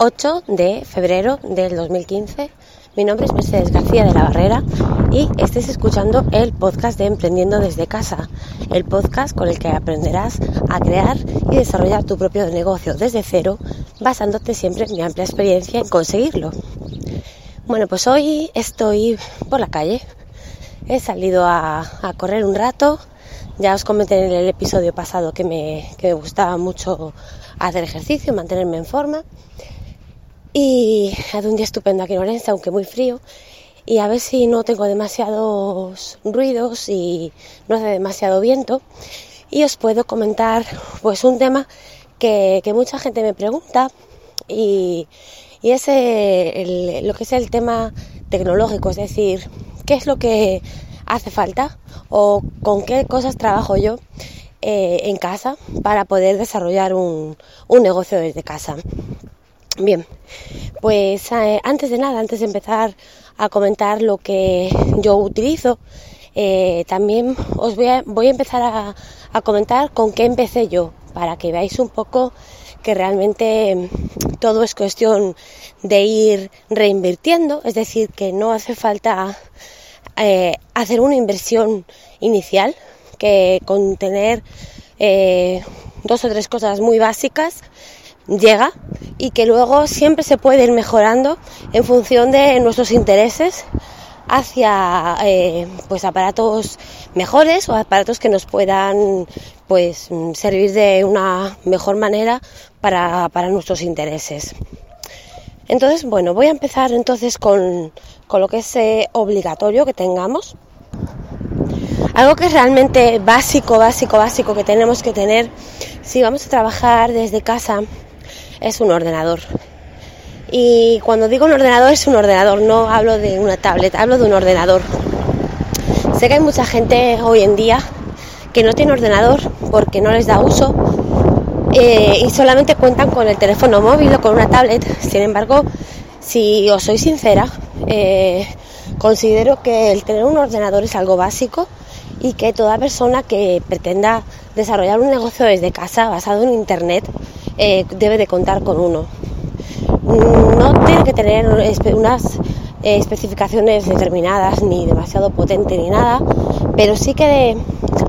8 de febrero del 2015. Mi nombre es Mercedes García de la Barrera y estáis escuchando el podcast de Emprendiendo desde casa, el podcast con el que aprenderás a crear y desarrollar tu propio negocio desde cero, basándote siempre en mi amplia experiencia en conseguirlo. Bueno, pues hoy estoy por la calle. He salido a, a correr un rato. Ya os comenté en el episodio pasado que me, que me gustaba mucho hacer ejercicio, mantenerme en forma. Y hace un día estupendo aquí en Orense, aunque muy frío. Y a ver si no tengo demasiados ruidos y no hace demasiado viento. Y os puedo comentar pues un tema que, que mucha gente me pregunta y, y es el, lo que es el tema tecnológico, es decir, qué es lo que hace falta o con qué cosas trabajo yo eh, en casa para poder desarrollar un, un negocio desde casa. Bien, pues eh, antes de nada, antes de empezar a comentar lo que yo utilizo, eh, también os voy a, voy a empezar a, comentar con qué empecé yo, para que veáis un poco que realmente todo es cuestión de ir reinvirtiendo, es decir, que no hace falta eh, hacer una inversión inicial, que con tener dos o tres cosas muy básicas llega y que luego siempre se puede ir mejorando en función de nuestros intereses hacia eh, pues aparatos mejores o aparatos que nos puedan pues servir de una mejor manera para, para nuestros intereses. Entonces, bueno, voy a empezar entonces con, con lo que es eh, obligatorio que tengamos. Algo que es realmente básico, básico, básico que tenemos que tener si vamos a trabajar desde casa es un ordenador. Y cuando digo un ordenador es un ordenador, no hablo de una tablet, hablo de un ordenador. Sé que hay mucha gente hoy en día que no tiene ordenador porque no les da uso eh, y solamente cuentan con el teléfono móvil o con una tablet. Sin embargo, si os soy sincera, eh, considero que el tener un ordenador es algo básico y que toda persona que pretenda desarrollar un negocio desde casa basado en Internet eh, debe de contar con uno. No tiene que tener unas eh, especificaciones determinadas ni demasiado potente ni nada, pero sí que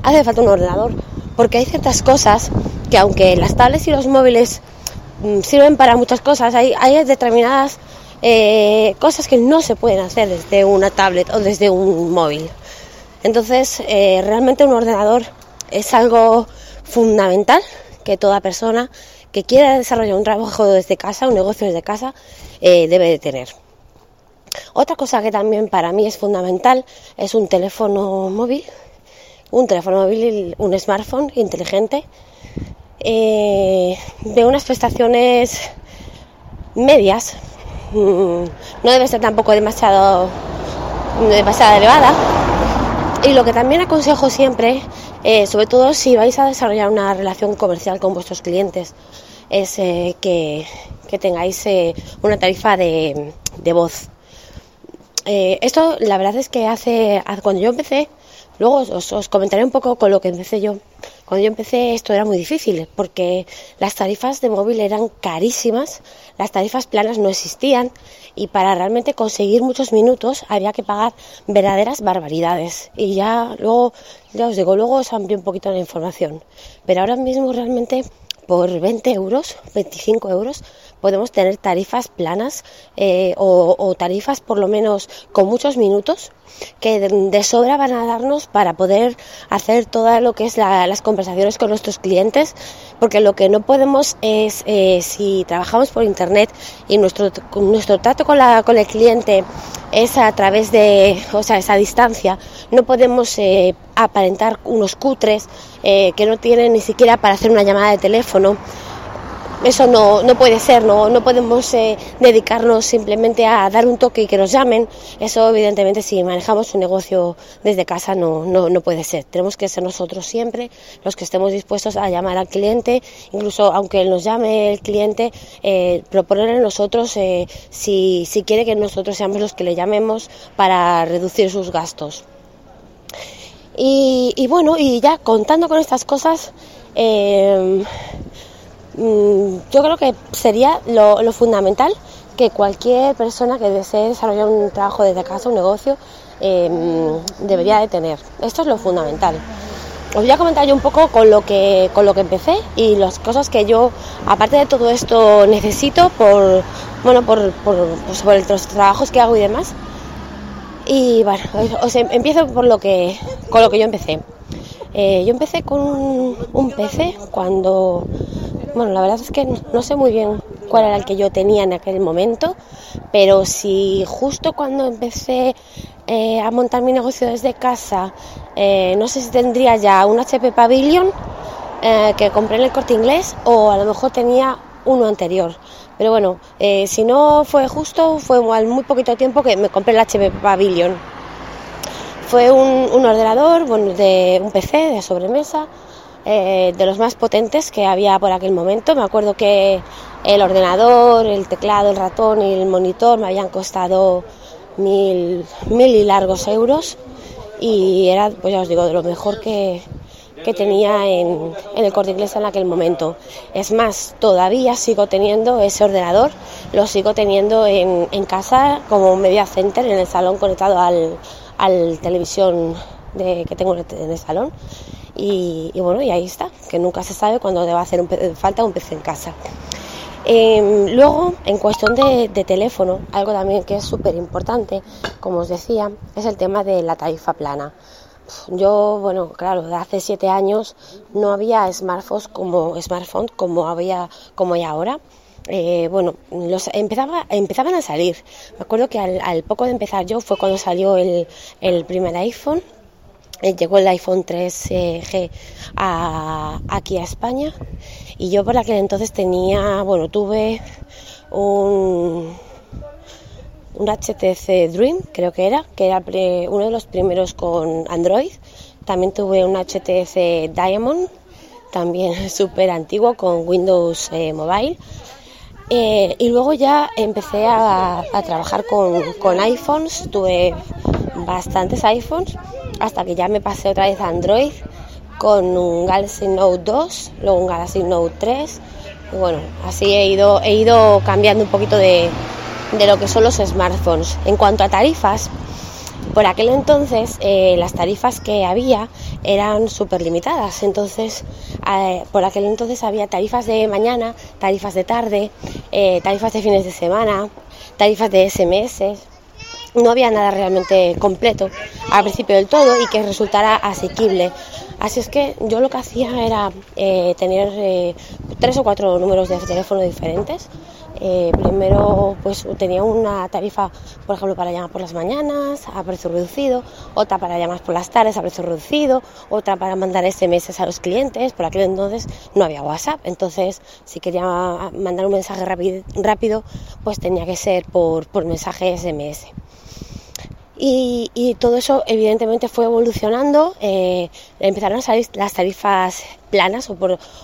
hace falta un ordenador porque hay ciertas cosas que aunque las tablets y los móviles mm, sirven para muchas cosas, hay, hay determinadas eh, cosas que no se pueden hacer desde una tablet o desde un móvil. Entonces, realmente un ordenador es algo fundamental que toda persona que quiera desarrollar un trabajo desde casa, un negocio desde casa, eh, debe de tener. Otra cosa que también para mí es fundamental es un teléfono móvil, un teléfono móvil, un smartphone inteligente, eh, de unas prestaciones medias, mm, no debe ser tampoco demasiado, demasiado elevada. Y lo que también aconsejo siempre, eh, sobre todo si vais a desarrollar una relación comercial con vuestros clientes, es eh, que, que, tengáis eh, una tarifa de, de voz. Esto la verdad es que hace, cuando yo empecé, luego os, comentaré un poco con lo que empecé yo. Cuando yo empecé esto era muy difícil porque las tarifas de móvil eran carísimas, las tarifas planas no existían y para realmente conseguir muchos minutos había que pagar verdaderas barbaridades. Y ya luego, ya os digo, luego os amplié un poquito la información. Pero ahora mismo realmente por 20 euros, 25 euros, podemos tener tarifas planas eh, o, tarifas por lo menos con muchos minutos que de, sobra van a darnos para poder hacer todo lo que es la, las conversaciones con nuestros clientes, porque lo que no podemos es, eh, si trabajamos por internet y nuestro, nuestro trato con, la, con el cliente es a través de, o sea, esa distancia, no podemos eh, aparentar unos cutres que no tienen ni siquiera para hacer una llamada de teléfono. Eso no, no puede ser, no, no podemos eh, dedicarnos simplemente a dar un toque y que nos llamen. Eso evidentemente si manejamos un negocio desde casa no, no, no puede ser. Tenemos que ser nosotros siempre los que estemos dispuestos a llamar al cliente, incluso aunque nos llame el cliente, eh, proponerle a nosotros eh, si, si quiere que nosotros seamos los que le llamemos para reducir sus gastos. Y, y bueno, y ya contando con estas cosas, yo creo que sería lo, fundamental que cualquier persona que desee desarrollar un trabajo desde casa, un negocio, em, debería de tener. Esto es lo fundamental. Os voy a comentar yo un poco con lo que con lo que empecé y las cosas que yo, aparte de todo esto, necesito por bueno por, por, pues por los trabajos que hago y demás. Y bueno, os em, empiezo por lo que con lo que yo empecé. Eh, yo empecé con un, PC cuando, bueno, la verdad es que no sé muy bien cuál era el que yo tenía en aquel momento, pero si justo cuando empecé eh, a montar mi negocio desde casa, eh, no sé si tendría ya un HP Pavilion que compré en el corte inglés o a lo mejor tenía uno anterior. Pero bueno, si no fue justo, fue al muy poquito tiempo que me compré el HP Pavilion. Fue un, ordenador, de un PC de sobremesa, eh, de los más potentes que había por aquel momento. Me acuerdo que el ordenador, el teclado, el ratón y el monitor me habían costado mil, mil y largos euros y era, pues ya os digo, de lo mejor que, tenía en, el corte inglés en aquel momento. Es más, todavía sigo teniendo ese ordenador, lo sigo teniendo en, en casa como media center en el salón conectado al, al televisión que tengo en el salón. Y, bueno, y ahí está, que nunca se sabe cuándo te va a hacer falta un PC en casa. Em, luego, en cuestión de, teléfono, algo también que es súper importante, como os decía, es el tema de la tarifa plana. Yo, bueno, claro, hace siete años no había smartphones como smartphone como había como hay ahora. Eh, bueno, los empezaba, empezaban a salir. Me acuerdo que al, poco de empezar yo fue cuando salió el, primer iPhone. Eh, llegó el iPhone 3G aquí a España y yo por aquel entonces tenía, bueno, tuve un, un HTC Dream, creo que era, que era uno de los primeros con Android. También tuve un HTC Diamond, también súper antiguo con Windows eh, Mobile. Eh, y luego ya empecé a, trabajar con, iPhones, tuve bastantes iPhones, hasta que ya me pasé otra vez a Android con un Galaxy Note 2, luego un Galaxy Note 3. Y bueno, así he ido, he ido cambiando un poquito de, de lo que son los smartphones. En cuanto a tarifas, por aquel entonces eh, las tarifas que había eran súper limitadas, entonces eh, por aquel entonces había tarifas de mañana, tarifas de tarde, eh, tarifas de fines de semana, tarifas de SMS, no había nada realmente completo al principio del todo y que resultara asequible. Así es que yo lo que hacía era tener tres o cuatro números de teléfono diferentes eh, primero pues tenía una tarifa, por ejemplo, para llamar por las mañanas a precio reducido, otra para llamar por las tardes a precio reducido, otra para mandar SMS a los clientes. Por aquel entonces no había WhatsApp, entonces si quería mandar un mensaje rápido, pues tenía que ser por, por mensaje SMS. Y, todo eso evidentemente fue evolucionando, eh, empezaron a salir las tarifas planas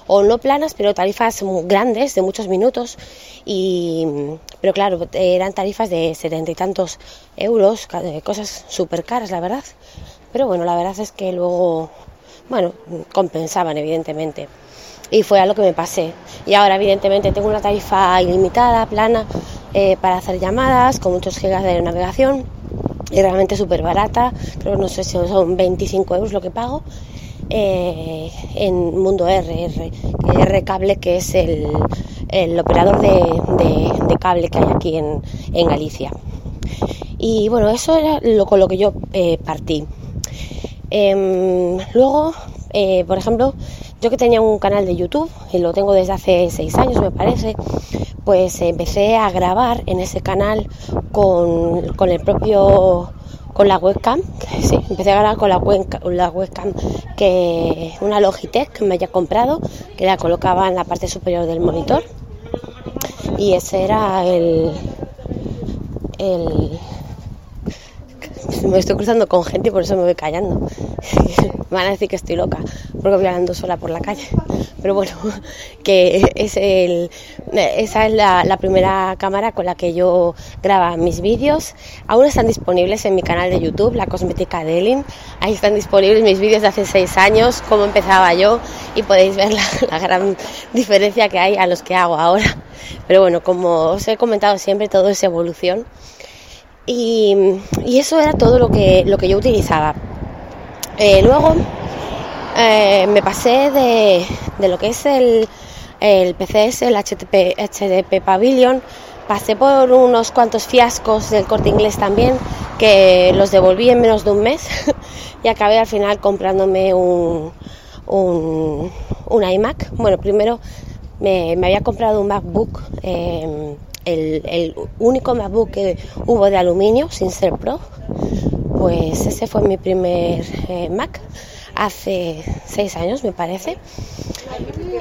o no planas, pero tarifas grandes de muchos minutos, y, pero claro, eran tarifas de setenta y tantos euros, cosas súper caras, la verdad. Pero bueno, la verdad es que luego, bueno, compensaban evidentemente. Y fue a lo que me pasé. Y ahora evidentemente tengo una tarifa ilimitada, plana, eh, para hacer llamadas, con muchos gigas de navegación y realmente súper barata, creo no sé si son 25 euros lo que pago, eh, en Mundo RR, R Cable, que es el, el operador de, cable que hay aquí en, Galicia. Y bueno, eso era lo con lo que yo eh, partí. Em, luego, eh, por ejemplo, yo que tenía un canal de YouTube, y lo tengo desde hace seis años me parece, pues empecé a grabar en ese canal con, con el propio con la webcam, sí, empecé a grabar con la, la webcam que una Logitech que me haya comprado, que la colocaba en la parte superior del monitor. Y ese era el me estoy cruzando con gente y por eso me voy callando. van a decir que estoy loca porque voy andando sola por la calle. pero bueno, que es el, esa es la, primera cámara con la que yo grabo mis vídeos. Aún están disponibles en mi canal de YouTube, La Cosmética de Elin. Ahí están disponibles mis vídeos de hace seis años, cómo empezaba yo, y podéis ver la, gran diferencia que hay a los que hago ahora. Pero bueno, como os he comentado siempre, todo es evolución. Y, eso era todo lo que, lo que yo utilizaba. Eh, luego eh, me pasé de, de, lo que es el, el PCS, el HTTP, HDP Pavilion, pasé por unos cuantos fiascos del corte inglés también, que los devolví en menos de un mes y acabé al final comprándome un, un, iMac. Bueno, primero me, había comprado un MacBook, em, el, único MacBook que hubo de aluminio sin ser Pro, pues ese fue mi primer eh, Mac hace seis años, me parece.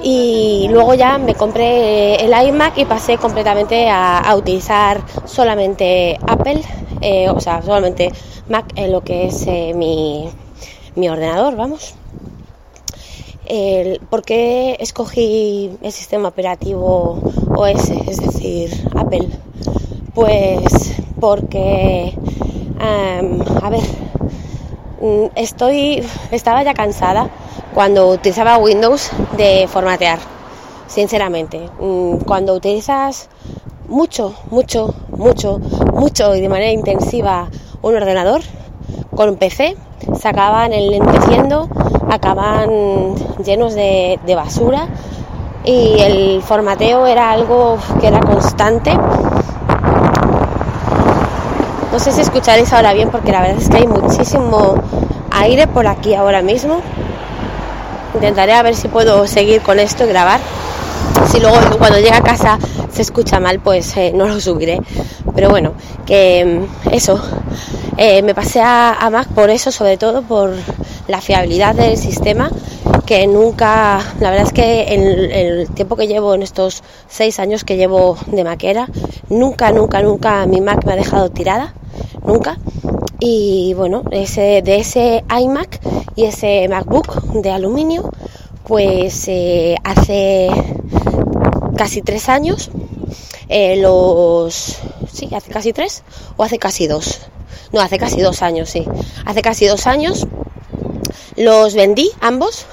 Y luego ya me compré el iMac y pasé completamente a, utilizar solamente Apple, eh, o sea, solamente Mac en lo que es eh, mi, mi, ordenador, vamos. ¿Por qué escogí el sistema operativo OS, es decir, Apple? Pues porque, a ver, Mm, estoy, estaba ya cansada cuando utilizaba Windows de formatear, sinceramente. Mm, cuando utilizas mucho, mucho, mucho, mucho y de manera intensiva un ordenador con PC, se acaban enlenteciendo, acaban llenos de, de basura y el formateo era algo que era constante no sé si escucharéis ahora bien porque la verdad es que hay muchísimo aire por aquí ahora mismo. Intentaré a ver si puedo seguir con esto y grabar. Si luego cuando llegue a casa se escucha mal, pues eh, no lo subiré. Pero bueno, que mm, eso. Eh, me pasé a, Mac por eso, sobre todo por la fiabilidad del sistema, que nunca, la verdad es que en, el tiempo que llevo, en estos seis años que llevo de maquera, nunca, nunca, nunca mi Mac me ha dejado tirada nunca. Y bueno, ese, de ese iMac y ese MacBook de aluminio, pues eh, hace casi tres años, eh, los... Sí, hace casi tres o hace casi dos. No, hace casi dos años, sí. Hace casi dos años los vendí ambos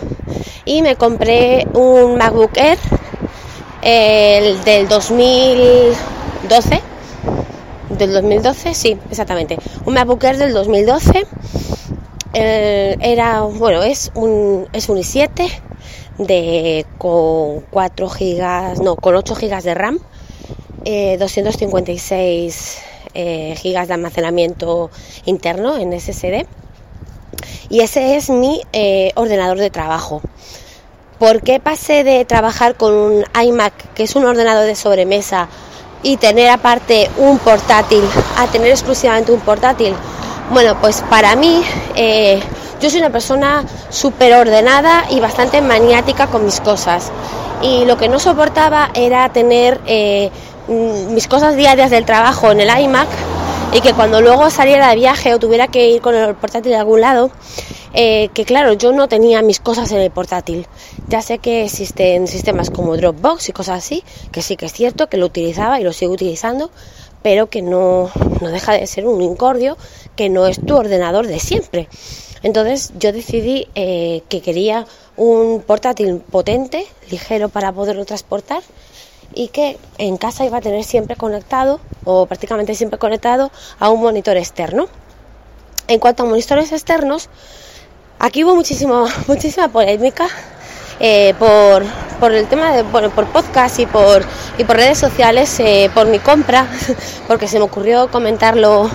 y me compré un MacBook Air el del 2012 del 2012, sí, exactamente. Un MacBook Air del 2012. Eh, era, bueno, es un, es un i7 de, con 4 gigas, no, con 8 gigas de RAM, 256 eh, eh, gigas de almacenamiento interno en SSD. Y ese es mi ordenador de trabajo. ¿Por qué pasé de trabajar con un iMac, que es un ordenador de sobremesa, y tener aparte un portátil, a tener exclusivamente un portátil, bueno, pues para mí eh, yo soy una persona súper ordenada y bastante maniática con mis cosas. Y lo que no soportaba era tener eh, mis cosas diarias del trabajo en el iMac y que cuando luego saliera de viaje o tuviera que ir con el portátil de algún lado, eh, que claro, yo no tenía mis cosas en el portátil. Ya sé que existen sistemas como Dropbox y cosas así, que sí que es cierto, que lo utilizaba y lo sigo utilizando, pero que no, no deja de ser un incordio, que no es tu ordenador de siempre. Entonces yo decidí eh, que quería un portátil potente, ligero para poderlo transportar y que en casa iba a tener siempre conectado o prácticamente siempre conectado a un monitor externo. En cuanto a monitores externos, Aquí hubo muchísimo, muchísima polémica eh, por, por, el tema de por podcast y por, y por redes sociales, eh, por mi compra, porque se me ocurrió comentarlo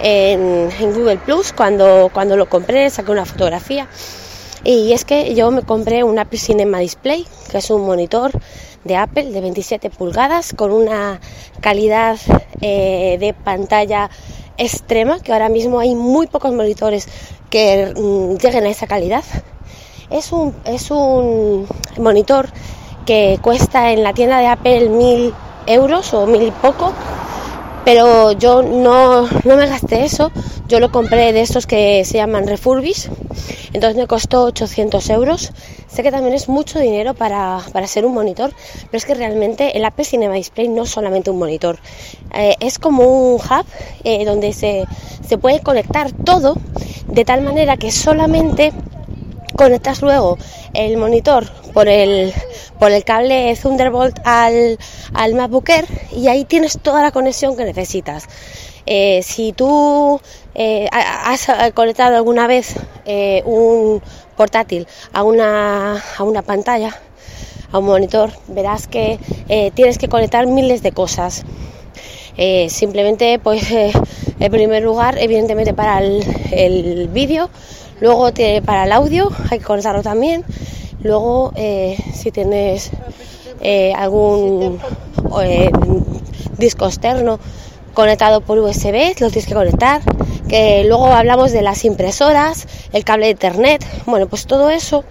en, Google Plus cuando, cuando lo compré, saqué una fotografía. Y es que yo me compré un Apple Cinema Display, que es un monitor de Apple de 27 pulgadas con una calidad eh, de pantalla extrema, que ahora mismo hay muy pocos monitores que mm, lleguen a esa calidad. Es un, es un monitor que cuesta en la tienda de Apple mil euros o mil y poco pero yo no, no me gasté eso, yo lo compré de estos que se llaman refurbish, entonces me costó 800 euros. Sé que también es mucho dinero para, para ser un monitor, pero es que realmente el Apple Cinema Display no es solamente un monitor, eh, es como un hub eh, donde se, se puede conectar todo de tal manera que solamente conectas luego el monitor por el, por el cable Thunderbolt al, al MacBook Air y ahí tienes toda la conexión que necesitas. Eh, si tú eh, has conectado alguna vez eh, un portátil a una, a una pantalla, a un monitor, verás que tienes que conectar miles de cosas. simplemente, pues, en primer lugar, evidentemente para el, el vídeo, luego para el audio hay que conectarlo también, luego si tienes algún disco externo conectado por USB, lo tienes que conectar. Que luego hablamos de las impresoras, el cable de internet. Bueno, pues todo eso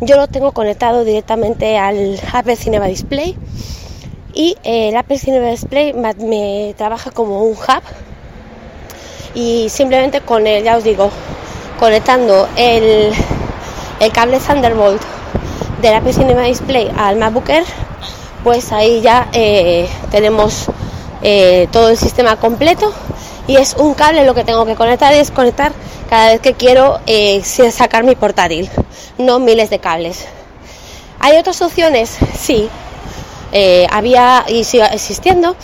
yo lo tengo conectado directamente al Apple Cinema Display. Y eh, el Apple Cinema Display me, trabaja como un hub. Y simplemente con el, ya os digo, conectando el, cable Thunderbolt del Apple Cinema Display al MacBook pues ahí ya eh, tenemos eh, todo el sistema completo y es un cable lo que tengo que conectar y desconectar cada vez que quiero eh, sacar mi portátil, no miles de cables. ¿Hay otras opciones? Sí. Había y sigue existiendo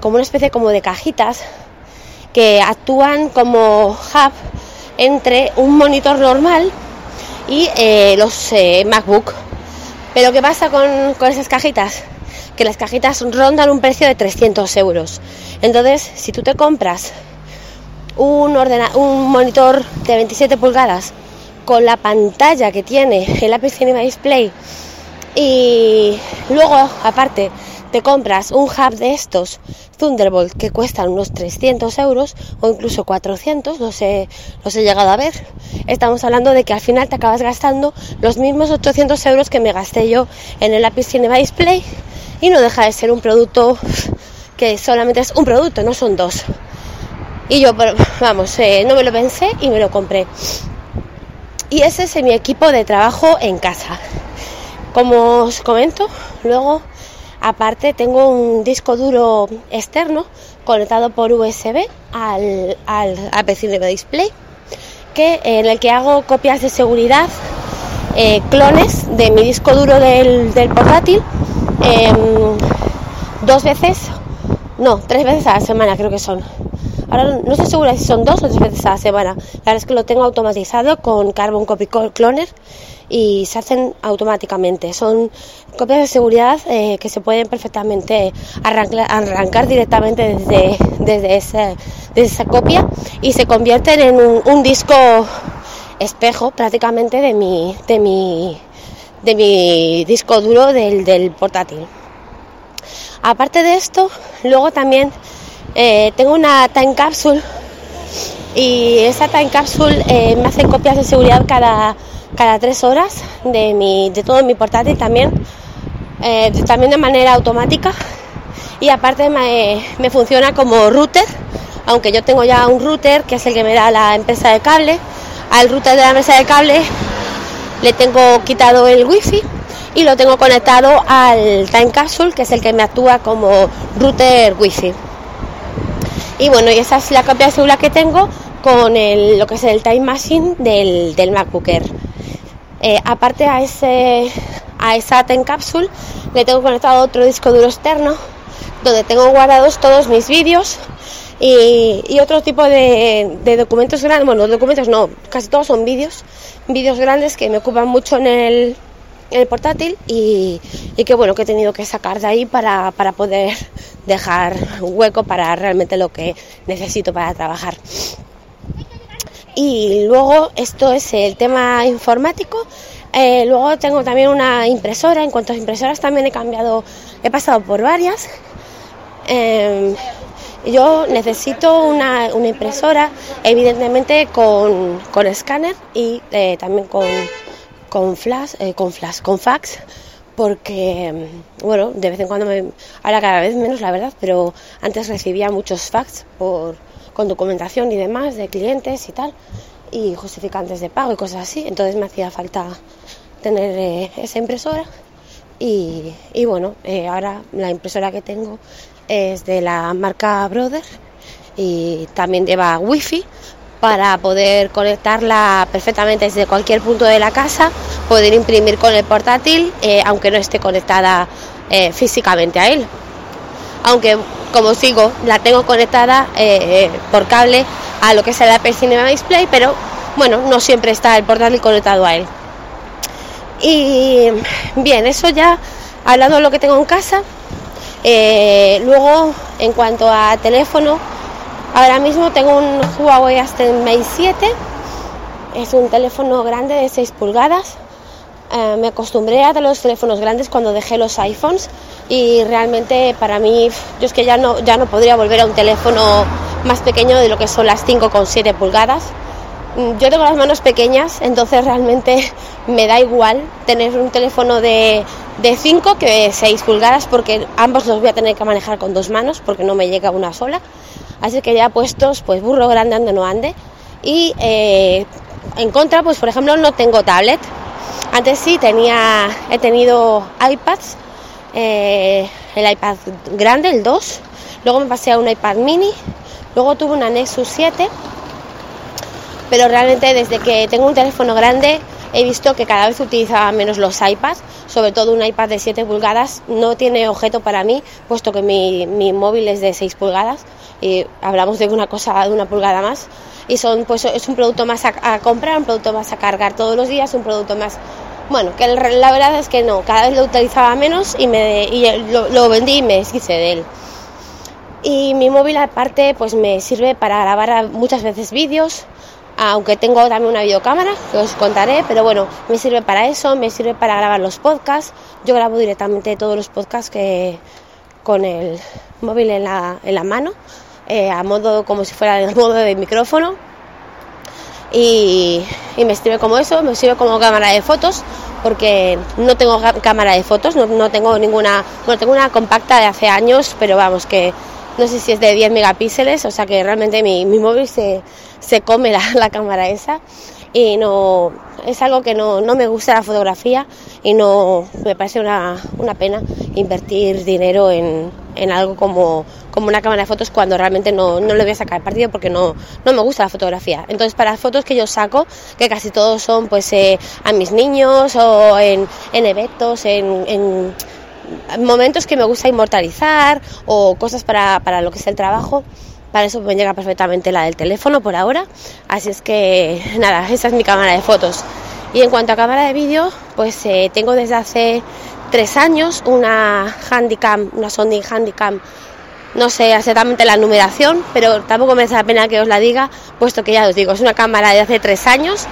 como una especie como de cajitas que actúan como hub entre un monitor normal y los MacBook. Pero ¿qué pasa con, con esas cajitas? que las cajitas rondan un precio de 300 euros. Entonces, si tú te compras un, un monitor de 27 pulgadas con la pantalla que tiene el Apple Cinema Display y luego, aparte, te compras un hub de estos Thunderbolt que cuestan unos 300 euros o incluso 400, no sé, los he llegado a ver. Estamos hablando de que al final te acabas gastando los mismos 800 euros que me gasté yo en el Apple Cinema Display y no deja de ser un producto que solamente es un producto, no son dos. Y yo, vamos, eh, no me lo pensé y me lo compré. Y ese es mi equipo de trabajo en casa. Como os comento, luego aparte tengo un disco duro externo conectado por USB al, al, de Display, que, en el que hago copias de seguridad, eh, clones de mi disco duro del, del portátil Em, dos veces, no, tres veces a la semana creo que son. Ahora no estoy segura si son dos o tres veces a la semana. La verdad es que lo tengo automatizado con Carbon Copy Cloner y se hacen automáticamente. Son copias de seguridad eh, que se pueden perfectamente arrancar, directamente desde, desde, esa copia y se convierten en un, disco espejo prácticamente de mi, de mi de mi disco duro del, portátil. Aparte de esto, luego también eh, tengo una time capsule y esa time capsule eh, me hace copias de seguridad cada, cada tres horas de, mi, de todo mi portátil también, eh, también de manera automática y aparte me, me funciona como router, aunque yo tengo ya un router que es el que me da la empresa de cable, al router de la empresa de cable le tengo quitado el wifi y lo tengo conectado al Time Capsule, que es el que me actúa como router wifi. Y bueno, y esa es la copia de que tengo con el, lo que es el Time Machine del, del MacBook Air. Eh, aparte a, ese, a esa Time Capsule le tengo conectado otro disco duro externo donde tengo guardados todos mis vídeos y, otro tipo de, documentos grandes, bueno, documentos no, casi todos son vídeos, vídeos grandes que me ocupan mucho en el, portátil y, que bueno, que he tenido que sacar de ahí para, para poder dejar hueco para realmente lo que necesito para trabajar. Y luego esto es el tema informático. Eh, luego tengo también una impresora. En cuanto a impresoras también he cambiado, he pasado por varias. Em, yo necesito una, impresora, evidentemente con, escáner y eh, también con, con flash, eh, con flash, con fax, porque, bueno, de vez en cuando me... Ahora cada vez menos, la verdad, pero antes recibía muchos fax por, con documentación y demás de clientes y tal, y justificantes de pago y cosas así. Entonces me hacía falta tener eh, esa impresora. Y, y bueno, eh, ahora la impresora que tengo es de la marca Brother y también lleva wifi para poder conectarla perfectamente desde cualquier punto de la casa, poder imprimir con el portátil, eh, aunque no esté conectada eh, físicamente a él. Aunque, como sigo, la tengo conectada eh, por cable a lo que es el Apple Cinema Display, pero bueno, no siempre está el portátil conectado a él. Y bien, eso ya hablando de lo que tengo en casa. luego, en cuanto a teléfono, Ahora mismo tengo un Huawei Aston Mate 7. Es un teléfono grande de 6 pulgadas. Eh, me acostumbré a los teléfonos grandes cuando dejé los iPhones y realmente para mí yo es que ya no, ya no podría volver a un teléfono más pequeño de lo que son las 5,7 pulgadas. Mm, yo tengo las manos pequeñas, entonces realmente me da igual tener un teléfono de, de 5 que 6 pulgadas porque ambos los voy a tener que manejar con dos manos porque no me llega una sola. Así que ya puestos, pues burro grande ande no ande. Y eh, en contra, pues por ejemplo, no tengo tablet. Antes sí tenía, he tenido iPads, eh, el iPad grande, el 2. Luego me pasé a un iPad mini. Luego tuve una Nexus 7. Pero realmente desde que tengo un teléfono grande he visto que cada vez utilizaba menos los iPads, sobre todo un iPad de 7 pulgadas no tiene objeto para mí, puesto que mi, mi móvil es de 6 pulgadas y hablamos de una cosa de una pulgada más y son pues es un producto más a, comprar, un producto más a cargar todos los días, un producto más bueno, que la verdad es que no, cada vez lo utilizaba menos y, me, y lo, lo vendí y me deshice de él. Y mi móvil aparte pues me sirve para grabar muchas veces vídeos, aunque tengo también una videocámara que os contaré, pero bueno, me sirve para eso, me sirve para grabar los podcasts. Yo grabo directamente todos los podcasts que con el móvil en la, en la mano, eh, a modo como si fuera el modo de micrófono. Y, me sirve como eso, me sirve como cámara de fotos, porque no tengo cámara de fotos, no, no tengo ninguna, bueno, tengo una compacta de hace años, pero vamos, que no sé si es de 10 megapíxeles, o sea que realmente mi, mi móvil se, se come la, la, cámara esa y no es algo que no, no, me gusta la fotografía y no me parece una, una pena invertir dinero en, en, algo como, como una cámara de fotos cuando realmente no, no le voy a sacar partido porque no, no me gusta la fotografía. Entonces para fotos que yo saco, que casi todos son pues eh, a mis niños o en, en eventos, en, en momentos que me gusta inmortalizar o cosas para, para lo que es el trabajo. Para eso me llega perfectamente la del teléfono por ahora. Así es que nada, esa es mi cámara de fotos. Y en cuanto a cámara de vídeo, pues eh, tengo desde hace tres años una Handycam, una Sony Handycam no sé exactamente la numeración, pero tampoco me hace la pena que os la diga, puesto que ya os digo, es una cámara de hace tres años,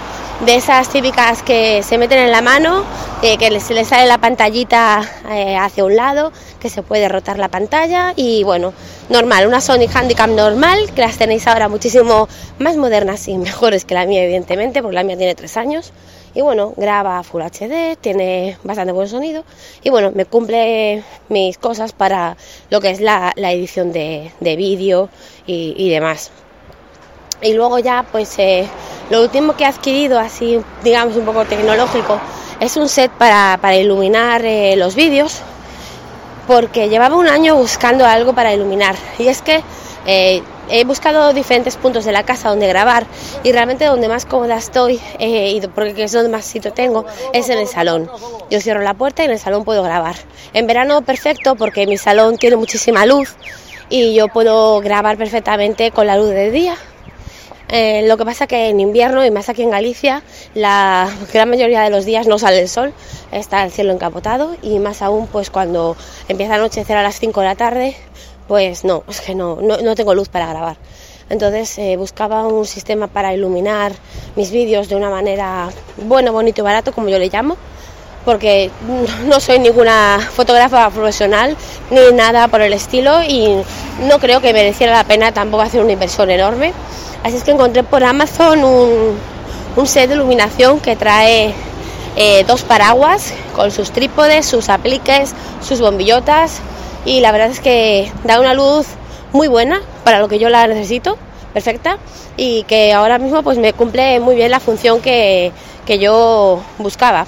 de esas típicas que se meten en la mano, eh, que se les sale la pantallita eh, hacia un lado, que se puede rotar la pantalla y bueno, normal, una Sony Handycam normal, que las tenéis ahora muchísimo más modernas y mejores que la mía, evidentemente, porque la mía tiene tres años y bueno, graba Full HD, tiene bastante buen sonido y bueno, me cumple mis cosas para lo que es la, edición de, de vídeo y, y, demás. Y luego ya pues eh, lo último que he adquirido así digamos un poco tecnológico es un set para, iluminar eh, los vídeos porque llevaba un año buscando algo para iluminar y es que eh, he buscado diferentes puntos de la casa donde grabar y realmente donde más cómoda estoy, eh, porque es donde más sitio tengo, es en el salón. Yo cierro la puerta y en el salón puedo grabar. En verano perfecto porque mi salón tiene muchísima luz y yo puedo grabar perfectamente con la luz del día. Eh, lo que pasa que en invierno y más aquí en Galicia la gran mayoría de los días no sale el sol, está el cielo encapotado y más aún pues cuando empieza a anochecer a las 5 de la tarde pues no, es que no, no, no tengo luz para grabar. Entonces eh, buscaba un sistema para iluminar mis vídeos de una manera bueno, bonito y barato, como yo le llamo, porque no soy ninguna fotógrafa profesional ni nada por el estilo y no creo que mereciera la pena tampoco hacer una inversión enorme. Así es que encontré por Amazon un, un set de iluminación que trae eh, dos paraguas con sus trípodes, sus apliques, sus bombillotas y la verdad es que da una luz muy buena para lo que yo la necesito, perfecta y que ahora mismo pues me cumple muy bien la función que, que yo buscaba.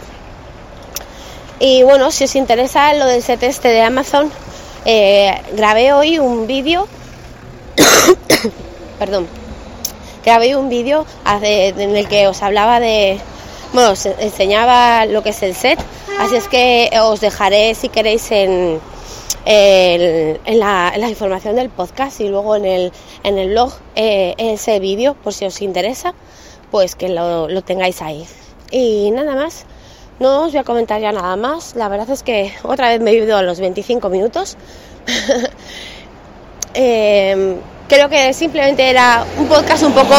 Y bueno, si os interesa lo del set este de Amazon, eh, grabé hoy un vídeo, perdón, grabé un vídeo en el que os hablaba de, bueno, os enseñaba lo que es el set, así es que os dejaré si queréis en, en, la, información del podcast y luego en el, en el blog eh, ese vídeo, por si os interesa, pues que lo, lo tengáis ahí. Y nada más. No os voy a comentar ya nada más. La verdad es que otra vez me he ido a los 25 minutos. Em, creo que simplemente era un podcast un poco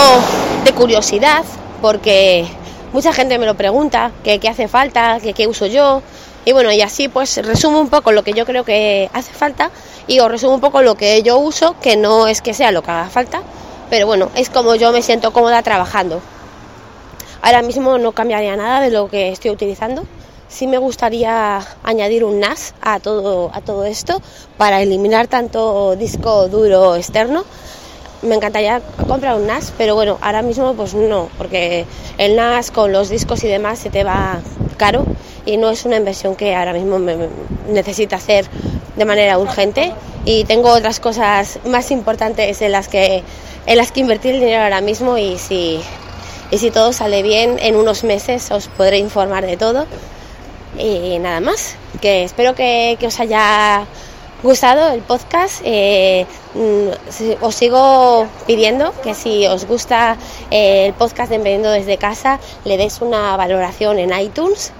de curiosidad, porque mucha gente me lo pregunta, que qué hace falta, que qué uso yo. Y bueno, y así pues resumo un poco lo que yo creo que hace falta y os resumo un poco lo que yo uso, que no es que sea lo que haga falta, pero bueno, es como yo me siento cómoda trabajando. Ahora mismo no cambiaría nada de lo que estoy utilizando. Sí me gustaría añadir un NAS a todo, a todo esto para eliminar tanto disco duro externo. Me encantaría comprar un NAS, pero bueno, ahora mismo pues no, porque el NAS con los discos y demás se te va caro y no es una inversión que ahora mismo me necesita hacer de manera urgente y tengo otras cosas más importantes en las que en las que invertir el dinero ahora mismo y si y si todo sale bien, en unos meses os podré informar de todo. Y nada más, que espero que, os haya gustado el podcast. Eh, mm, os sigo pidiendo que si os gusta eh, el podcast de Emprendiendo desde casa, le deis una valoración en iTunes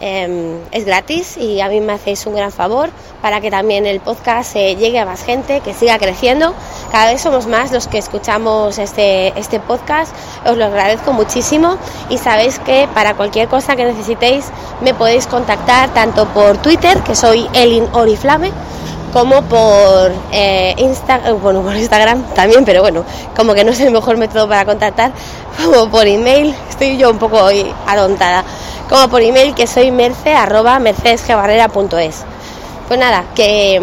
Em, es gratis y a mí me hacéis un gran favor para que también el podcast eh, llegue a más gente, que siga creciendo. Cada vez somos más los que escuchamos este, este podcast. Os lo agradezco muchísimo y sabéis que para cualquier cosa que necesitéis me podéis contactar tanto por Twitter, que soy Elin Oriflame, como por, eh, bueno, por Instagram también, pero bueno, como que no es el mejor método para contactar, como por email, estoy yo un poco hoy adontada, como por email que soy merce arroba mercedesgebarrera.es. Pues nada, que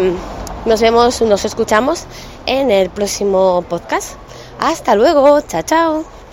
mm, nos vemos, nos escuchamos en el próximo podcast. Hasta luego, chao, chao.